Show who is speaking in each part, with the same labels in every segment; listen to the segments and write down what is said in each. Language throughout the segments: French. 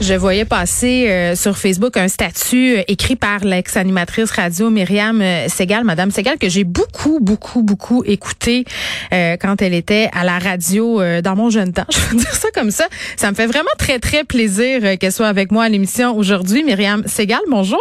Speaker 1: Je voyais passer euh, sur Facebook un statut euh, écrit par l'ex-animatrice radio Myriam euh, Segal, Madame Segal, que j'ai beaucoup, beaucoup, beaucoup écouté quand elle était à la radio dans mon jeune temps. Je veux dire ça comme ça. Ça me fait vraiment très, très plaisir qu'elle soit avec moi à l'émission aujourd'hui. Myriam Segal, bonjour.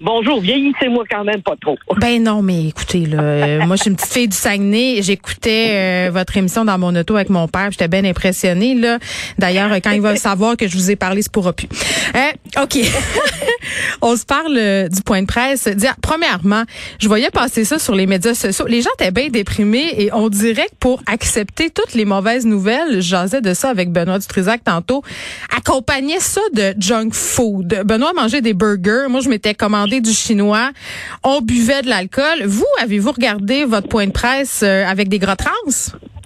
Speaker 2: Bonjour, vieillissez-moi quand même pas trop.
Speaker 1: Ben non, mais écoutez, là, euh, moi je suis une petite fille du Saguenay. J'écoutais euh, votre émission dans mon auto avec mon père. J'étais bien impressionnée. Là. D'ailleurs, quand il va savoir que je vous ai parlé, c'est pour plus. Euh, OK. On se parle du point de presse. Premièrement, je voyais passer ça sur les médias sociaux. Les gens étaient bien déprimés et on dirait que pour accepter toutes les mauvaises nouvelles, j'osais de ça avec Benoît Dutrisac tantôt, accompagner ça de junk food. Benoît mangeait des burgers. Moi, je m'étais commandé du chinois, on buvait de l'alcool. Vous, avez-vous regardé votre point de presse euh, avec des gros trans?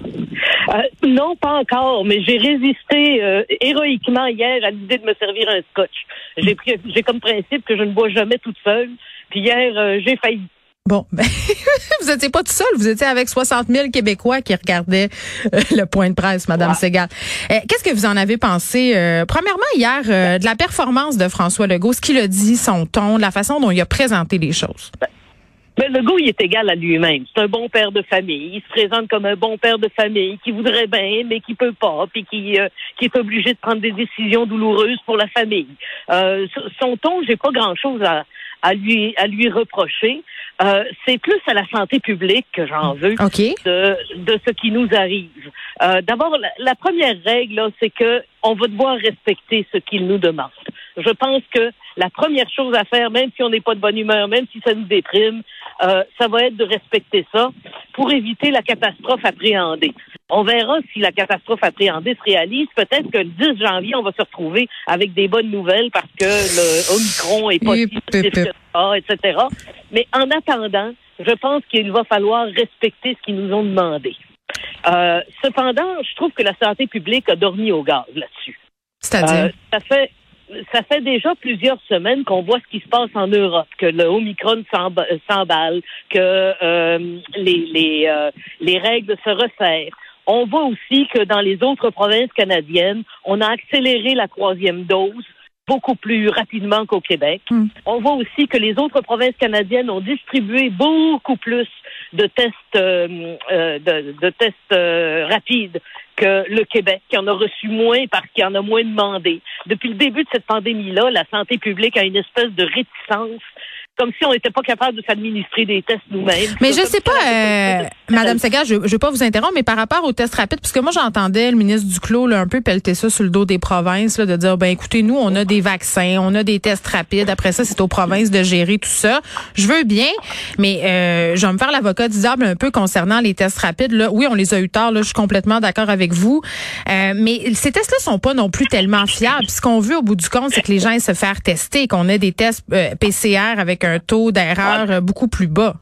Speaker 2: Euh, non, pas encore, mais j'ai résisté euh, héroïquement hier à l'idée de me servir un scotch. J'ai j'ai comme principe que je ne bois jamais toute seule. Puis hier, j'ai failli.
Speaker 1: Bon, ben, vous n'étiez pas tout seul, vous étiez avec 60 000 Québécois qui regardaient euh, le point de presse, Madame Segal. Euh, qu'est-ce que vous en avez pensé, euh, premièrement, hier, de la performance de François Legault, ce qu'il a dit, son ton, la façon dont il a présenté les choses?
Speaker 2: Ben, Legault, il est égal à lui-même. C'est un bon père de famille. Il se présente comme un bon père de famille qui voudrait bien, mais qui peut pas, puis qui, qui est obligé de prendre des décisions douloureuses pour la famille. son ton, j'ai pas grand-chose à, à lui à lui reprocher. Euh, c'est plus à la santé publique que j'en veux de, de ce qui nous arrive. Euh, D'abord, la, première règle, c'est que on va devoir respecter ce qu'il nous demande. Je pense que la première chose à faire, même si on n'est pas de bonne humeur, même si ça nous déprime, euh, ça va être de respecter ça pour éviter la catastrophe appréhendée. On verra si la catastrophe appréhendée se réalise. Peut-être que le 10 janvier, on va se retrouver avec des bonnes nouvelles parce que le Omicron est pas si etc. Mais en attendant, je pense qu'il va falloir respecter ce qu'ils nous ont demandé. Euh, cependant, je trouve que la santé publique a dormi au gaz là-dessus.
Speaker 1: C'est-à-dire? Euh,
Speaker 2: ça fait ça fait déjà plusieurs semaines qu'on voit ce qui se passe en Europe, que le Omicron s'emballe, que euh, les, les, euh, les règles se resserrent. On voit aussi que dans les autres provinces canadiennes, on a accéléré la troisième dose beaucoup plus rapidement qu'au Québec. Hmm. On voit aussi que les autres provinces canadiennes ont distribué beaucoup plus de tests euh, euh de, de, tests euh, rapides que le Québec, qui en a reçu moins parce qu'il en a moins demandé. Depuis le début de cette pandémie-là, la santé publique a une espèce de réticence comme si on n'était pas capable de s'administrer des tests nous-mêmes.
Speaker 1: Mais je sais pas, euh, Madame Segal, je, je veux pas vous interrompre, mais par rapport aux tests rapides, puisque moi j'entendais le ministre Duclos là, un peu pelleter ça sur le dos des provinces, là, de dire ben écoutez, nous on a des vaccins, on a des tests rapides. Après ça, c'est aux provinces de gérer tout ça. Je veux bien, mais euh, je vais me faire l'avocat du diable un peu concernant les tests rapides. Là, oui, on les a eu tard. Là, je suis complètement d'accord avec vous, euh, mais ces tests-là sont pas non plus tellement fiables. Ce qu'on veut au bout du compte, c'est que les gens aient se faire tester, qu'on ait des tests euh, PCR avec un taux d'erreur euh, beaucoup plus bas.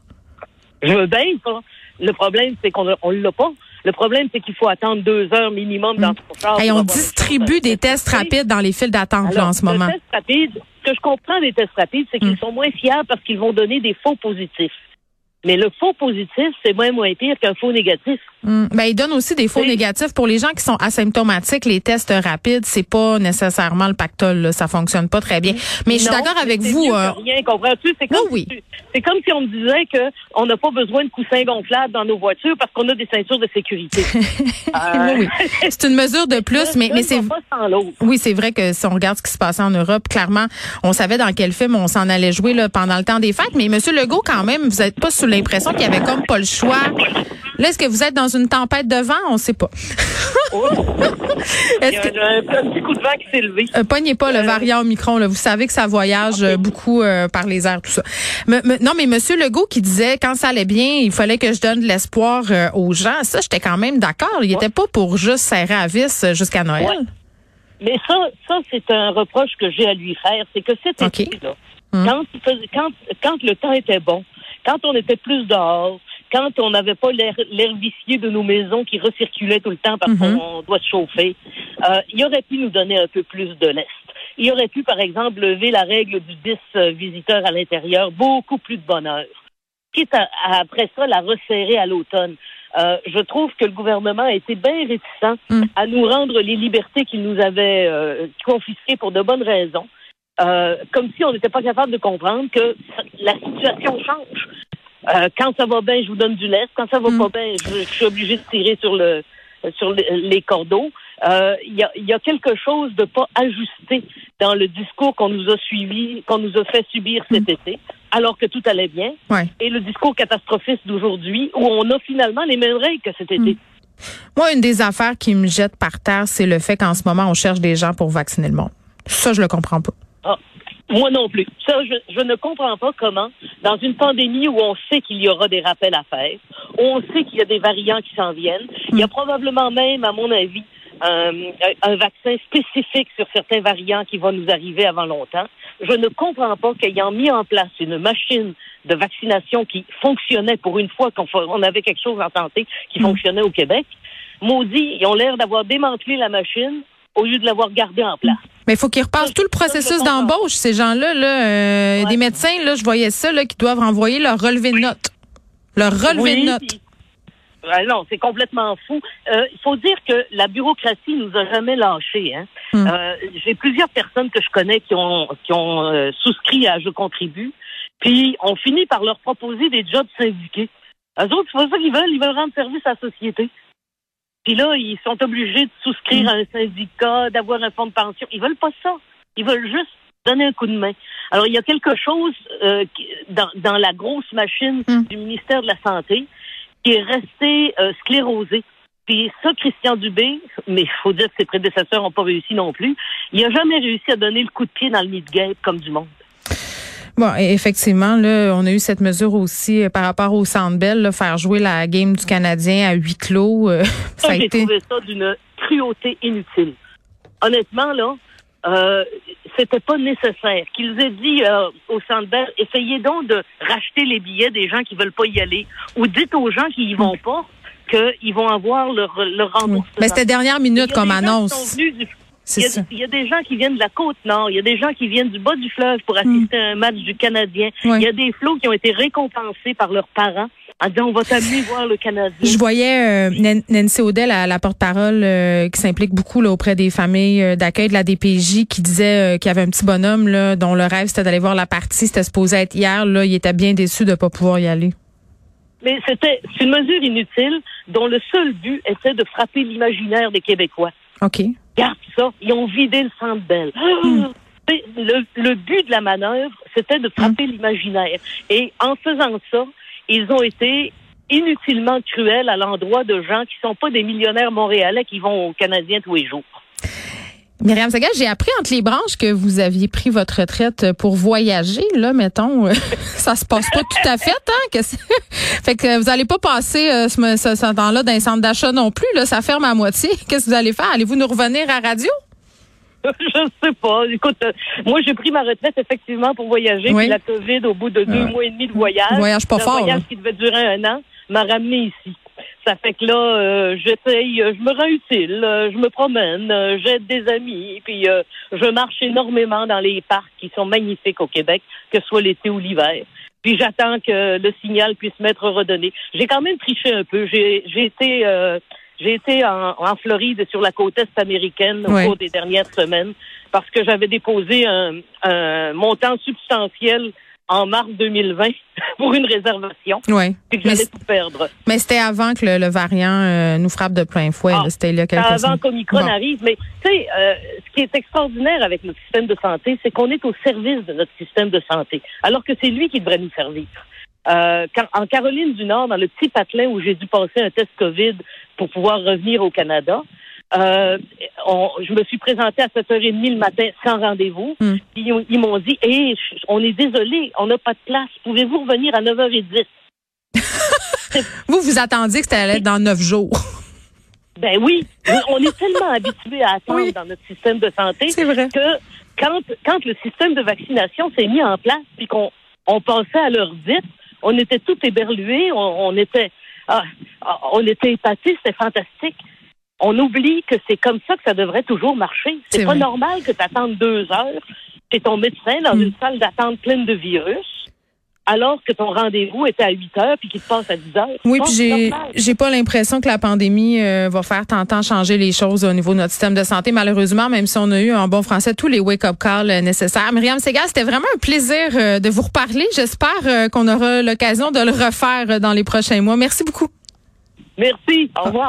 Speaker 2: Je veux bien ça. Le problème, c'est qu'on ne l'a pas. Le problème, c'est qu'il faut attendre deux heures minimum dans
Speaker 1: ton Et on distribue des tests rapides dans les files d'attente en ce moment.
Speaker 2: Tests rapides, ce que je comprends des tests rapides, c'est qu'ils mm. sont moins fiables parce qu'ils vont donner des faux positifs. Mais le faux positif, c'est moins moins pire qu'un faux négatif.
Speaker 1: Hmm. Ben, il donne aussi des faux négatifs pour les gens qui sont asymptomatiques. Les tests rapides, c'est pas nécessairement le pactole. Là. Ça fonctionne pas très bien. Mais je suis d'accord avec vous.
Speaker 2: Euh... Rien, comprends-tu? C'est comme, oui, c'est comme si on me disait que on n'a pas besoin de coussins gonflables dans nos voitures parce qu'on a des ceintures de sécurité.
Speaker 1: euh... oui, C'est une mesure de plus, mais, mais c'est oui, c'est vrai que si on regarde ce qui se passait en Europe, clairement, on savait dans quel film on s'en allait jouer là, pendant le temps des fêtes. Mais Monsieur Legault, quand même, vous êtes pas sous l'impression qu'il y avait comme pas le choix. Là, est-ce que vous êtes dans une tempête de vent? On ne sait pas.
Speaker 2: Oh. Il y a un petit coup de vent qui s'est levé.
Speaker 1: Euh, pognez pas le euh. variant Omicron. Là. Vous savez que ça voyage euh, beaucoup euh, par les airs, tout ça. non, mais Monsieur Legault qui disait quand ça allait bien, il fallait que je donne de l'espoir aux gens. Ça, j'étais quand même d'accord. Il n'était pas pour juste serrer à vis jusqu'à Noël.
Speaker 2: Mais ça, ça c'est un reproche que j'ai à lui faire. C'est que cet été-là, hum. quand, quand, quand le temps était bon, quand on était plus dehors, quand on n'avait pas l'air de nos maisons qui recirculait tout le temps parce mhm. qu'on doit se chauffer, euh, il aurait pu nous donner un peu plus de l'Est. il aurait pu, par exemple, lever la règle du 10 euh, visiteurs à l'intérieur, beaucoup plus de bonheur. Quitte à, à, après ça, la resserrer à l'automne. Euh, je trouve que le gouvernement a été bien réticent
Speaker 1: Mm.
Speaker 2: à nous rendre les libertés qu'il nous avait euh, confisquées pour de bonnes raisons. Euh, comme si on n'était pas capable de comprendre que la situation change. Euh, quand ça va bien, je vous donne du lest. Quand ça va
Speaker 1: Mm.
Speaker 2: pas bien, je, je suis obligé de tirer sur le sur le- les cordeaux. Euh, Il y, a, y a quelque chose de pas ajusté dans le discours qu'on nous a suivi, qu'on nous a fait subir cet été, alors que tout allait bien,
Speaker 1: Ouais.
Speaker 2: et le discours catastrophiste d'aujourd'hui, où on a finalement les mêmes règles que cet été.
Speaker 1: Moi, une des affaires qui me jette par terre, c'est le fait qu'en ce moment, on cherche des gens pour vacciner le monde. Ça, je le comprends pas.
Speaker 2: Ah, moi non plus. Ça, je, je ne comprends pas comment, dans une pandémie où on sait qu'il y aura des rappels à faire, où on sait qu'il y a des variants qui s'en viennent, il y a probablement même, à mon avis, un vaccin spécifique sur certains variants qui va nous arriver avant longtemps. Je ne comprends pas qu'ayant mis en place une machine de vaccination qui fonctionnait pour une fois qu'on on avait quelque chose en santé qui fonctionnait au Québec, maudit, ils ont l'air d'avoir démantelé la machine au lieu de l'avoir gardée en place.
Speaker 1: Mais il faut qu'ils repassent tout le processus d'embauche, ces gens-là. Là, euh,
Speaker 2: Ouais.
Speaker 1: Des médecins, là, je voyais ça, là, qui doivent renvoyer leur relevé de notes. Leur relevé
Speaker 2: Oui,
Speaker 1: de notes.
Speaker 2: Ah non, c'est complètement fou. Euh, Il faut dire que la bureaucratie nous a jamais lâchés. Hein.
Speaker 1: Hmm.
Speaker 2: Euh, J'ai plusieurs personnes que je connais qui ont qui ont souscrit à Je contribue, puis on finit par leur proposer des jobs syndiqués. Eux autres, c'est pas ça qu'ils veulent, ils veulent rendre service à la société. Puis là, ils sont obligés de souscrire
Speaker 1: Hmm.
Speaker 2: à un syndicat, d'avoir un fonds de pension. Ils veulent pas ça. Ils veulent juste donner un coup de main. Alors, il y a quelque chose euh, dans, dans la grosse machine
Speaker 1: Hmm.
Speaker 2: du ministère de la Santé qui est resté euh, sclérosé. Puis ça, Christian Dubé, mais il faut dire que ses prédécesseurs n'ont pas réussi non plus, il n'a jamais réussi à donner le coup de pied dans le guêpe comme du monde.
Speaker 1: Bon, effectivement, là, on a eu cette mesure aussi euh, par rapport au Centre Bell, là, faire jouer la game du Canadien à huis clos. euh, ça
Speaker 2: Ça,
Speaker 1: a
Speaker 2: j'ai
Speaker 1: été.
Speaker 2: trouvé ça d'une cruauté inutile. Honnêtement, là, euh, c'était pas nécessaire. Qu'ils aient dit euh, au Centre Bell, essayez donc de racheter les billets des gens qui veulent pas y aller, ou dites aux gens qui y vont pas qu'ils vont avoir leur, leur remboursement.
Speaker 1: Mais c'était dernière minute comme
Speaker 2: qui
Speaker 1: annonce.
Speaker 2: sont venus du- Il y, a,
Speaker 1: ça.
Speaker 2: il y a des gens qui viennent de la côte nord, il y a des gens qui viennent du bas du fleuve pour assister à un match du Canadien.
Speaker 1: Ouais.
Speaker 2: Il y a des flots qui ont été récompensés par leurs parents en disant on va t'amener voir le Canadien.
Speaker 1: Je voyais euh, Nan- Nancy Audet, la, la porte-parole euh, qui s'implique beaucoup là, auprès des familles euh, d'accueil de la DPJ, qui disait qu'il y avait un petit bonhomme là, dont le rêve c'était d'aller voir la partie. C'était supposé être hier. Là, il était bien déçu de pas pouvoir y aller.
Speaker 2: Mais c'était une mesure inutile dont le seul but était de frapper l'imaginaire des Québécois.
Speaker 1: OK.
Speaker 2: Regarde ça, ils ont vidé le centre belle. Le, le but de la manœuvre, c'était de frapper l'imaginaire. Et en faisant ça, ils ont été inutilement cruels à l'endroit de gens qui sont pas des millionnaires montréalais qui vont aux Canadiens tous les jours.
Speaker 1: Myriam Saga, j'ai appris entre les branches que vous aviez pris votre retraite pour voyager. Là, mettons, euh, ça se passe pas tout à fait, hein? Que fait que vous allez pas passer euh, ce, ce, ce temps-là dans un centre d'achat non plus. Là, ça ferme à moitié. Qu'est-ce que vous allez faire? Allez-vous nous revenir à radio?
Speaker 2: je sais pas. Écoute, euh, moi j'ai pris ma retraite effectivement pour voyager.
Speaker 1: Oui.
Speaker 2: Puis la COVID, au bout de deux
Speaker 1: Ouais.
Speaker 2: mois et demi de voyage,
Speaker 1: Voyage pas
Speaker 2: un
Speaker 1: fort,
Speaker 2: voyage
Speaker 1: là.
Speaker 2: qui devait durer un an, m'a ramené ici. Ça fait que là, euh, j'essaye, euh, je me rends utile, euh, je me promène, euh, j'aide des amis, puis euh, je marche énormément dans les parcs qui sont magnifiques au Québec, que ce soit l'été ou l'hiver. Puis j'attends que le signal puisse m'être redonné. J'ai quand même triché un peu. J'ai j'ai été euh, j'ai été en, en Floride sur la côte est américaine au cours des dernières semaines parce que j'avais déposé un, un montant substantiel en mars 2020 pour une réservation,
Speaker 1: Oui.
Speaker 2: puis que j'allais tout perdre.
Speaker 1: mais c'était avant que le, le variant euh, nous frappe de plein fouet.
Speaker 2: Ah,
Speaker 1: là. C'était il y a quelques
Speaker 2: avant qu'Omicron
Speaker 1: Bon.
Speaker 2: arrive. Mais tu sais, euh, ce qui est extraordinaire avec notre système de santé, c'est qu'on est au service de notre système de santé, alors que c'est lui qui devrait nous servir. Euh, quand- en Caroline du Nord, dans le petit patelin où j'ai dû passer un test COVID pour pouvoir revenir au Canada, euh, on- je me suis présentée à 7h30 le matin sans rendez-vous.
Speaker 1: Hmm.
Speaker 2: Ils, ils m'ont dit, Hé, on est désolé, on n'a pas de place. Pouvez-vous revenir à 9h10?
Speaker 1: Vous, vous attendiez que c'était allait être dans neuf jours.
Speaker 2: Ben oui, on est tellement habitué à attendre
Speaker 1: Oui.
Speaker 2: dans notre système de santé
Speaker 1: vrai.
Speaker 2: que quand, quand le système de vaccination s'est mis en place puis qu'on on passait à l'heure dite, on était tout éberlués, on, on était ah, ah, on était épatés, c'était fantastique. On oublie que c'est comme ça que ça devrait toujours marcher.
Speaker 1: C'est
Speaker 2: pas
Speaker 1: vrai.
Speaker 2: normal que tu attendes deux heures chez ton médecin dans
Speaker 1: Mm.
Speaker 2: une salle d'attente pleine de virus, alors que ton rendez-vous était à 8 heures puis qu'il te passe à 10 heures.
Speaker 1: Oui, puis j'ai pas l'impression que la pandémie euh, va faire tant tant changer les choses au niveau de notre système de santé. Malheureusement, même si on a eu en bon français tous les wake-up calls euh, nécessaires. Myriam Segal, c'était vraiment un plaisir euh, de vous reparler. J'espère qu'on aura l'occasion de le refaire dans les prochains mois. Merci beaucoup.
Speaker 2: Merci. Au revoir.